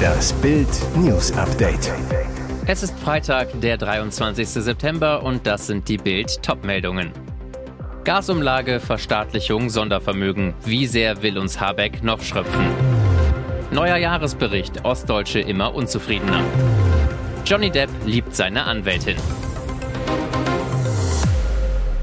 Das Bild News Update. Es ist Freitag, der 23. September und das sind die Bild Topmeldungen. Gasumlage, Verstaatlichung, Sondervermögen. Wie sehr will uns Habeck noch schröpfen? Neuer Jahresbericht. Ostdeutsche immer unzufriedener. Johnny Depp liebt seine Anwältin.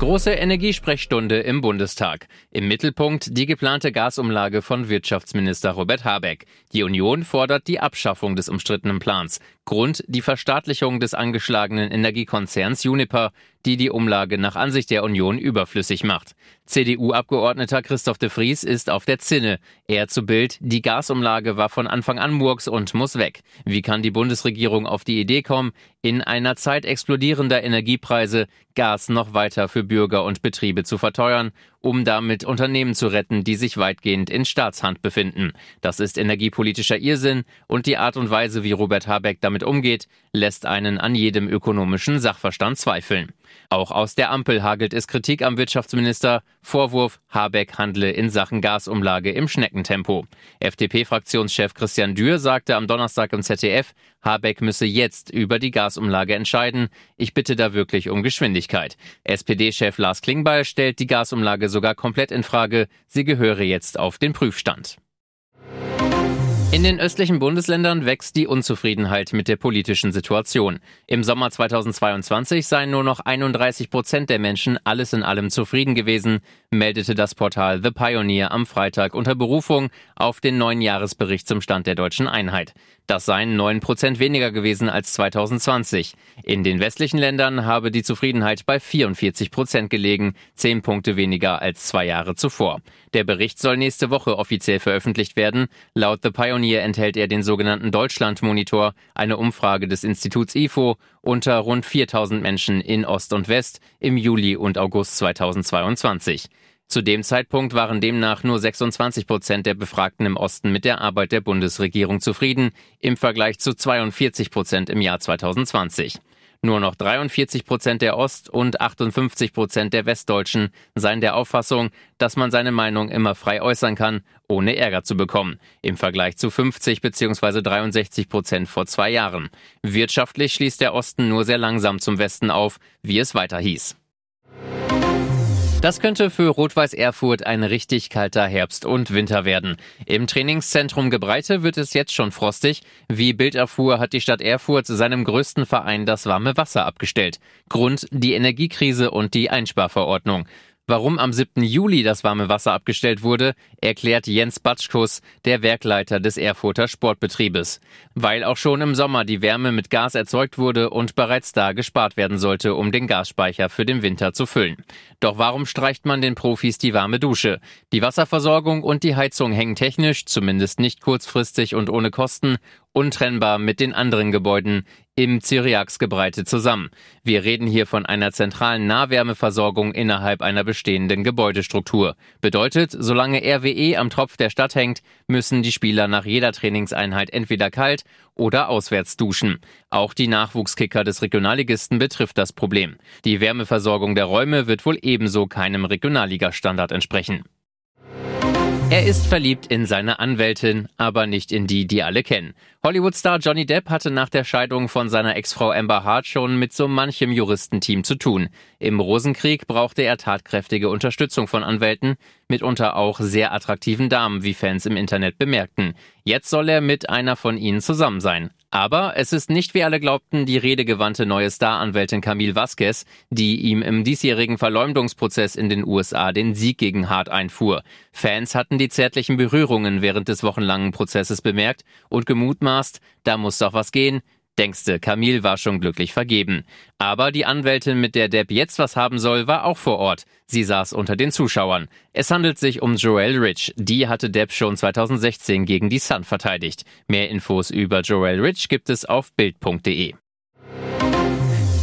Große Energiesprechstunde im Bundestag. Im Mittelpunkt die geplante Gasumlage von Wirtschaftsminister Robert Habeck. Die Union fordert die Abschaffung des umstrittenen Plans. Grund die Verstaatlichung des angeschlagenen Energiekonzerns Uniper, die die Umlage nach Ansicht der Union überflüssig macht. CDU-Abgeordneter Christoph de Vries ist auf der Zinne. Er zu Bild, die Gasumlage war von Anfang an Murks und muss weg. Wie kann die Bundesregierung auf die Idee kommen, in einer Zeit explodierender Energiepreise Gas noch weiter für Bürger und Betriebe zu verteuern um damit Unternehmen zu retten, die sich weitgehend in Staatshand befinden. Das ist energiepolitischer Irrsinn und die Art und Weise, wie Robert Habeck damit umgeht, lässt einen an jedem ökonomischen Sachverstand zweifeln. Auch aus der Ampel hagelt es Kritik am Wirtschaftsminister, Vorwurf, Habeck handle in Sachen Gasumlage im Schneckentempo. FDP-Fraktionschef Christian Dürr sagte am Donnerstag im ZDF, Habeck müsse jetzt über die Gasumlage entscheiden. Ich bitte da wirklich um Geschwindigkeit. SPD-Chef Lars Klingbeil stellt die Gasumlage sogar komplett in Frage. Sie gehöre jetzt auf den Prüfstand. In den östlichen Bundesländern wächst die Unzufriedenheit mit der politischen Situation. Im Sommer 2022 seien nur noch 31 Prozent der Menschen alles in allem zufrieden gewesen, meldete das Portal The Pioneer am Freitag unter Berufung auf den neuen Jahresbericht zum Stand der deutschen Einheit. Das seien 9 Prozent weniger gewesen als 2020. In den westlichen Ländern habe die Zufriedenheit bei 44 Prozent gelegen, 10 Punkte weniger als zwei Jahre zuvor. Der Bericht soll nächste Woche offiziell veröffentlicht werden. Laut The Pioneer enthält er den sogenannten Deutschland-Monitor, eine Umfrage des Instituts IFO unter rund 4000 Menschen in Ost und West im Juli und August 2022. Zu dem Zeitpunkt waren demnach nur 26 Prozent der Befragten im Osten mit der Arbeit der Bundesregierung zufrieden, im Vergleich zu 42 Prozent im Jahr 2020. Nur noch 43 Prozent der Ost- und 58 Prozent der Westdeutschen seien der Auffassung, dass man seine Meinung immer frei äußern kann, ohne Ärger zu bekommen. Im Vergleich zu 50 bzw. 63 Prozent vor zwei Jahren. Wirtschaftlich schließt der Osten nur sehr langsam zum Westen auf, wie es weiter hieß. Das könnte für Rot-Weiß Erfurt ein richtig kalter Herbst und Winter werden. Im Trainingszentrum Gebreite wird es jetzt schon frostig. Wie Bild erfuhr, hat die Stadt Erfurt seinem größten Verein das warme Wasser abgestellt. Grund die Energiekrise und die Einsparverordnung. Warum am 7. Juli das warme Wasser abgestellt wurde, erklärt Jens Batschkus, der Werkleiter des Erfurter Sportbetriebes. Weil auch schon im Sommer die Wärme mit Gas erzeugt wurde und bereits da gespart werden sollte, um den Gasspeicher für den Winter zu füllen. Doch warum streicht man den Profis die warme Dusche? Die Wasserversorgung und die Heizung hängen technisch, zumindest nicht kurzfristig und ohne Kosten, untrennbar mit den anderen Gebäuden im Zyriaksgebreite zusammen. Wir reden hier von einer zentralen Nahwärmeversorgung innerhalb einer bestehenden Gebäudestruktur. Bedeutet, solange RWE am Tropf der Stadt hängt, müssen die Spieler nach jeder Trainingseinheit entweder kalt oder auswärts duschen. Auch die Nachwuchskicker des Regionalligisten betrifft das Problem. Die Wärmeversorgung der Räume wird wohl ebenso keinem Regionalligastandard entsprechen. Er ist verliebt in seine Anwältin, aber nicht in die, die alle kennen. Hollywood-Star Johnny Depp hatte nach der Scheidung von seiner Ex-Frau Amber Hart schon mit so manchem Juristenteam zu tun. Im Rosenkrieg brauchte er tatkräftige Unterstützung von Anwälten, mitunter auch sehr attraktiven Damen, wie Fans im Internet bemerkten. Jetzt soll er mit einer von ihnen zusammen sein. Aber es ist nicht, wie alle glaubten, die redegewandte neue Staranwältin Camille Vasquez, die ihm im diesjährigen Verleumdungsprozess in den USA den Sieg gegen Hart einfuhr. Fans hatten die zärtlichen Berührungen während des wochenlangen Prozesses bemerkt und gemutmaßt, da muss doch was gehen, Denkste, Camille war schon glücklich vergeben. Aber die Anwältin, mit der Depp jetzt was haben soll, war auch vor Ort. Sie saß unter den Zuschauern. Es handelt sich um Joelle Rich. Die hatte Depp schon 2016 gegen die Sun verteidigt. Mehr Infos über Joelle Rich gibt es auf Bild.de.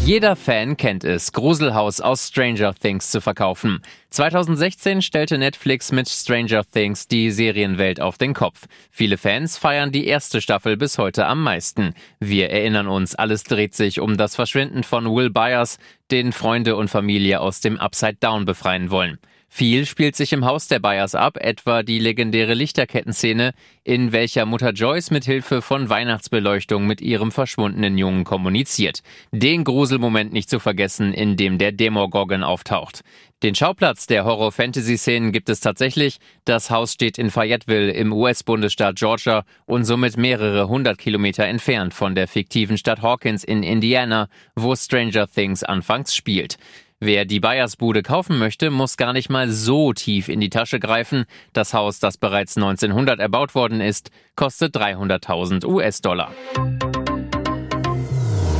Jeder Fan kennt es, Gruselhaus aus Stranger Things zu verkaufen. 2016 stellte Netflix mit Stranger Things die Serienwelt auf den Kopf. Viele Fans feiern die erste Staffel bis heute am meisten. Wir erinnern uns, alles dreht sich um das Verschwinden von Will Byers, den Freunde und Familie aus dem Upside Down befreien wollen. Viel spielt sich im Haus der Bayers ab, etwa die legendäre Lichterkettenszene, in welcher Mutter Joyce mit Hilfe von Weihnachtsbeleuchtung mit ihrem verschwundenen Jungen kommuniziert. Den Gruselmoment nicht zu vergessen, in dem der Demogorgon auftaucht. Den Schauplatz der Horror-Fantasy-Szenen gibt es tatsächlich. Das Haus steht in Fayetteville im US-Bundesstaat Georgia und somit mehrere hundert Kilometer entfernt von der fiktiven Stadt Hawkins in Indiana, wo Stranger Things anfangs spielt. Wer die Bayersbude kaufen möchte, muss gar nicht mal so tief in die Tasche greifen. Das Haus, das bereits 1900 erbaut worden ist, kostet 300.000 US-Dollar.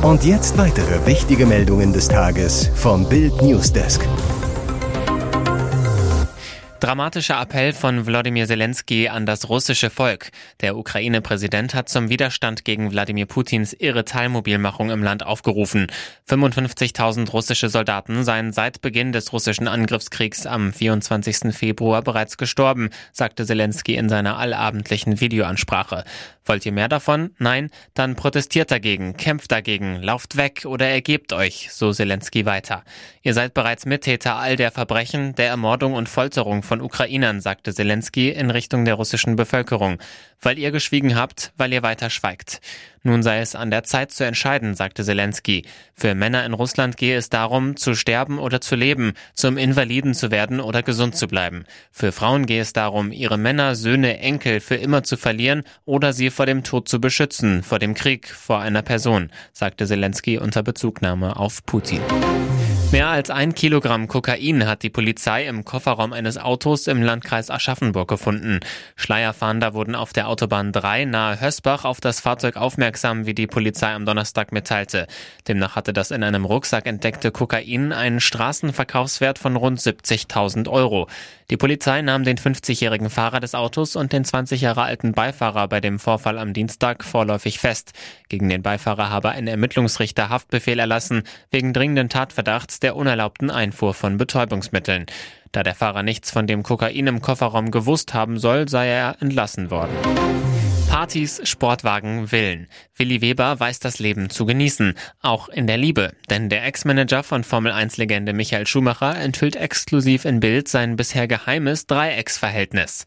Und jetzt weitere wichtige Meldungen des Tages vom Bild Newsdesk. Dramatischer Appell von Wladimir Zelensky an das russische Volk. Der Ukraine-Präsident hat zum Widerstand gegen Wladimir Putins irre Teilmobilmachung im Land aufgerufen. 55.000 russische Soldaten seien seit Beginn des russischen Angriffskriegs am 24. Februar bereits gestorben, sagte Zelensky in seiner allabendlichen Videoansprache. Wollt ihr mehr davon? Nein? Dann protestiert dagegen, kämpft dagegen, lauft weg oder ergebt euch, so Zelensky weiter. Ihr seid bereits Mittäter all der Verbrechen, der Ermordung und Folterung von Ukrainern, sagte Zelensky in Richtung der russischen Bevölkerung. Weil ihr geschwiegen habt, weil ihr weiter schweigt. Nun sei es an der Zeit zu entscheiden, sagte Zelensky. Für Männer in Russland gehe es darum, zu sterben oder zu leben, zum Invaliden zu werden oder gesund zu bleiben. Für Frauen gehe es darum, ihre Männer, Söhne, Enkel für immer zu verlieren oder sie vor dem Tod zu beschützen, vor dem Krieg, vor einer Person, sagte Zelensky unter Bezugnahme auf Putin. Mehr als ein Kilogramm Kokain hat die Polizei im Kofferraum eines Autos im Landkreis Aschaffenburg gefunden. Schleierfahnder wurden auf der Autobahn 3 nahe Hösbach auf das Fahrzeug aufmerksam, wie die Polizei am Donnerstag mitteilte. Demnach hatte das in einem Rucksack entdeckte Kokain einen Straßenverkaufswert von rund 70.000 Euro. Die Polizei nahm den 50-jährigen Fahrer des Autos und den 20 Jahre alten Beifahrer bei dem Vorfall am Dienstag vorläufig fest. Gegen den Beifahrer habe ein Ermittlungsrichter Haftbefehl erlassen, wegen dringenden Tatverdachts der unerlaubten Einfuhr von Betäubungsmitteln. Da der Fahrer nichts von dem Kokain im Kofferraum gewusst haben soll, sei er entlassen worden. Partys, Sportwagen, Villen. Willi Weber weiß das Leben zu genießen, auch in der Liebe. Denn der Ex-Manager von Formel-1-Legende Michael Schumacher enthüllt exklusiv in Bild sein bisher geheimes Dreiecksverhältnis.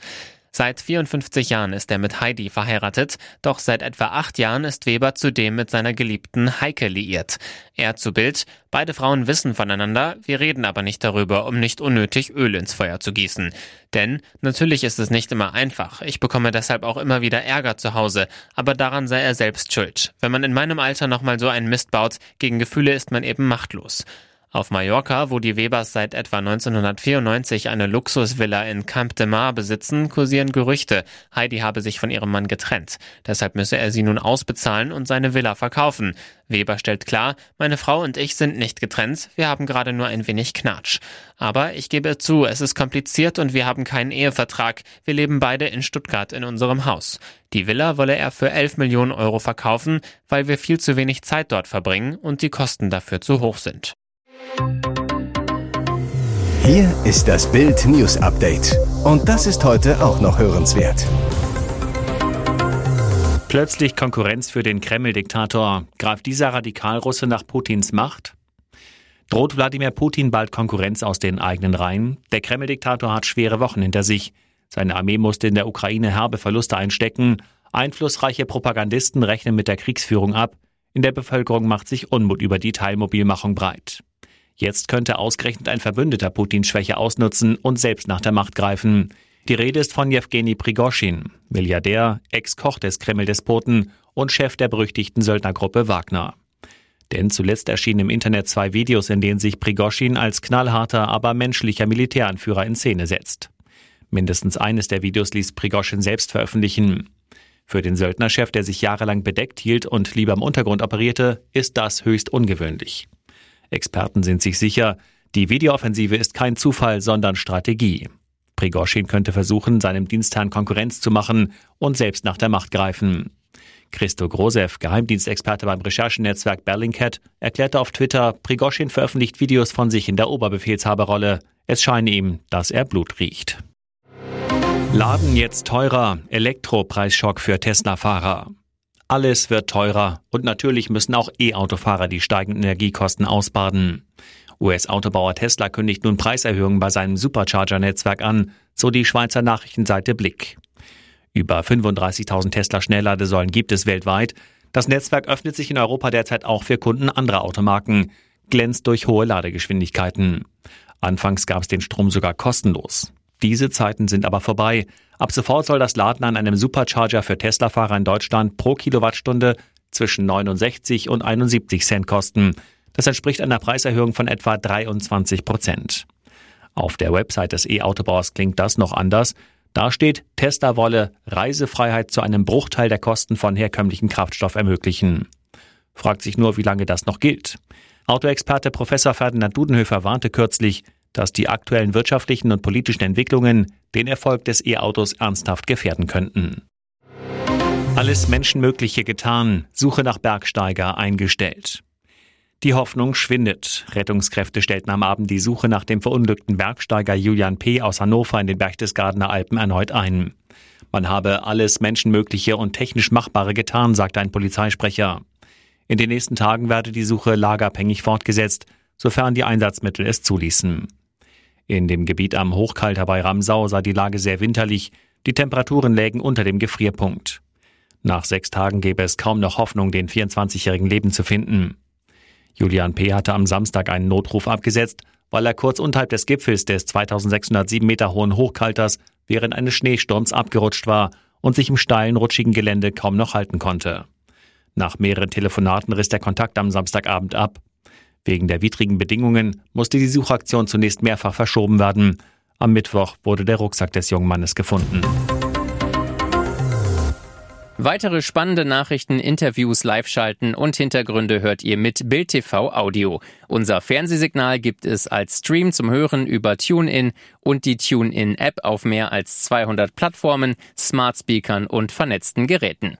Seit 54 Jahren ist er mit Heidi verheiratet, doch seit etwa acht Jahren ist Weber zudem mit seiner geliebten Heike liiert. Er zu Bild, beide Frauen wissen voneinander, wir reden aber nicht darüber, um nicht unnötig Öl ins Feuer zu gießen. Denn natürlich ist es nicht immer einfach, ich bekomme deshalb auch immer wieder Ärger zu Hause, aber daran sei er selbst schuld. Wenn man in meinem Alter nochmal so einen Mist baut, gegen Gefühle ist man eben machtlos. Auf Mallorca, wo die Webers seit etwa 1994 eine Luxusvilla in Camp de Mar besitzen, kursieren Gerüchte, Heidi habe sich von ihrem Mann getrennt. Deshalb müsse er sie nun ausbezahlen und seine Villa verkaufen. Weber stellt klar, meine Frau und ich sind nicht getrennt, wir haben gerade nur ein wenig Knatsch. Aber ich gebe zu, es ist kompliziert und wir haben keinen Ehevertrag. Wir leben beide in Stuttgart in unserem Haus. Die Villa wolle er für 11 Millionen Euro verkaufen, weil wir viel zu wenig Zeit dort verbringen und die Kosten dafür zu hoch sind. Hier ist das Bild News Update. Und das ist heute auch noch hörenswert. Plötzlich Konkurrenz für den Kreml-Diktator. Greift dieser Radikalrusse nach Putins Macht? Droht Wladimir Putin bald Konkurrenz aus den eigenen Reihen? Der Kreml-Diktator hat schwere Wochen hinter sich. Seine Armee musste in der Ukraine herbe Verluste einstecken. Einflussreiche Propagandisten rechnen mit der Kriegsführung ab. In der Bevölkerung macht sich Unmut über die Teilmobilmachung breit. Jetzt könnte ausgerechnet ein Verbündeter Putins Schwäche ausnutzen und selbst nach der Macht greifen. Die Rede ist von Jewgeni Prigoschin, Milliardär, Ex-Koch des Kreml-Despoten und Chef der berüchtigten Söldnergruppe Wagner. Denn zuletzt erschienen im Internet zwei Videos, in denen sich Prigoschin als knallharter, aber menschlicher Militäranführer in Szene setzt. Mindestens eines der Videos ließ Prigoschin selbst veröffentlichen. Für den Söldnerchef, der sich jahrelang bedeckt hielt und lieber im Untergrund operierte, ist das höchst ungewöhnlich. Experten sind sich sicher, die Videooffensive ist kein Zufall, sondern Strategie. Prigoschin könnte versuchen, seinem Dienstherrn Konkurrenz zu machen und selbst nach der Macht greifen. Christo Grosev, Geheimdienstexperte beim Recherchenetzwerk Bellingcat, erklärte auf Twitter, Prigoschin veröffentlicht Videos von sich in der Oberbefehlshaberrolle. Es scheine ihm, dass er Blut riecht. Laden jetzt teurer, Elektropreisschock für Tesla-Fahrer. Alles wird teurer und natürlich müssen auch E-Autofahrer die steigenden Energiekosten ausbaden. US-Autobauer Tesla kündigt nun Preiserhöhungen bei seinem Supercharger-Netzwerk an, so die Schweizer Nachrichtenseite Blick. Über 35.000 Tesla-Schnellladesäulen gibt es weltweit. Das Netzwerk öffnet sich in Europa derzeit auch für Kunden anderer Automarken, glänzt durch hohe Ladegeschwindigkeiten. Anfangs gab es den Strom sogar kostenlos. Diese Zeiten sind aber vorbei. Ab sofort soll das Laden an einem Supercharger für Tesla-Fahrer in Deutschland pro Kilowattstunde zwischen 69 und 71 Cent kosten. Das entspricht einer Preiserhöhung von etwa 23 Prozent. Auf der Website des E-Autobauers klingt das noch anders. Da steht, Tesla wolle Reisefreiheit zu einem Bruchteil der Kosten von herkömmlichem Kraftstoff ermöglichen. Fragt sich nur, wie lange das noch gilt. Autoexperte Professor Ferdinand Dudenhöfer warnte kürzlich, dass die aktuellen wirtschaftlichen und politischen Entwicklungen den Erfolg des E-Autos ernsthaft gefährden könnten. Alles Menschenmögliche getan, Suche nach Bergsteiger eingestellt. Die Hoffnung schwindet. Rettungskräfte stellten am Abend die Suche nach dem verunglückten Bergsteiger Julian P. aus Hannover in den Berchtesgadener Alpen erneut ein. Man habe alles Menschenmögliche und technisch Machbare getan, sagte ein Polizeisprecher. In den nächsten Tagen werde die Suche lagerabhängig fortgesetzt, sofern die Einsatzmittel es zuließen. In dem Gebiet am Hochkalter bei Ramsau sei die Lage sehr winterlich, die Temperaturen lägen unter dem Gefrierpunkt. Nach sechs Tagen gäbe es kaum noch Hoffnung, den 24-jährigen Leben zu finden. Julian P. hatte am Samstag einen Notruf abgesetzt, weil er kurz unterhalb des Gipfels des 2607 Meter hohen Hochkalters während eines Schneesturms abgerutscht war und sich im steilen, rutschigen Gelände kaum noch halten konnte. Nach mehreren Telefonaten riss der Kontakt am Samstagabend ab. Wegen der widrigen Bedingungen musste die Suchaktion zunächst mehrfach verschoben werden. Am Mittwoch wurde der Rucksack des jungen Mannes gefunden. Weitere spannende Nachrichten, Interviews, Live-Schalten und Hintergründe hört ihr mit Bild TV Audio. Unser Fernsehsignal gibt es als Stream zum Hören über TuneIn und die TuneIn-App auf mehr als 200 Plattformen, Smart Speakern und vernetzten Geräten.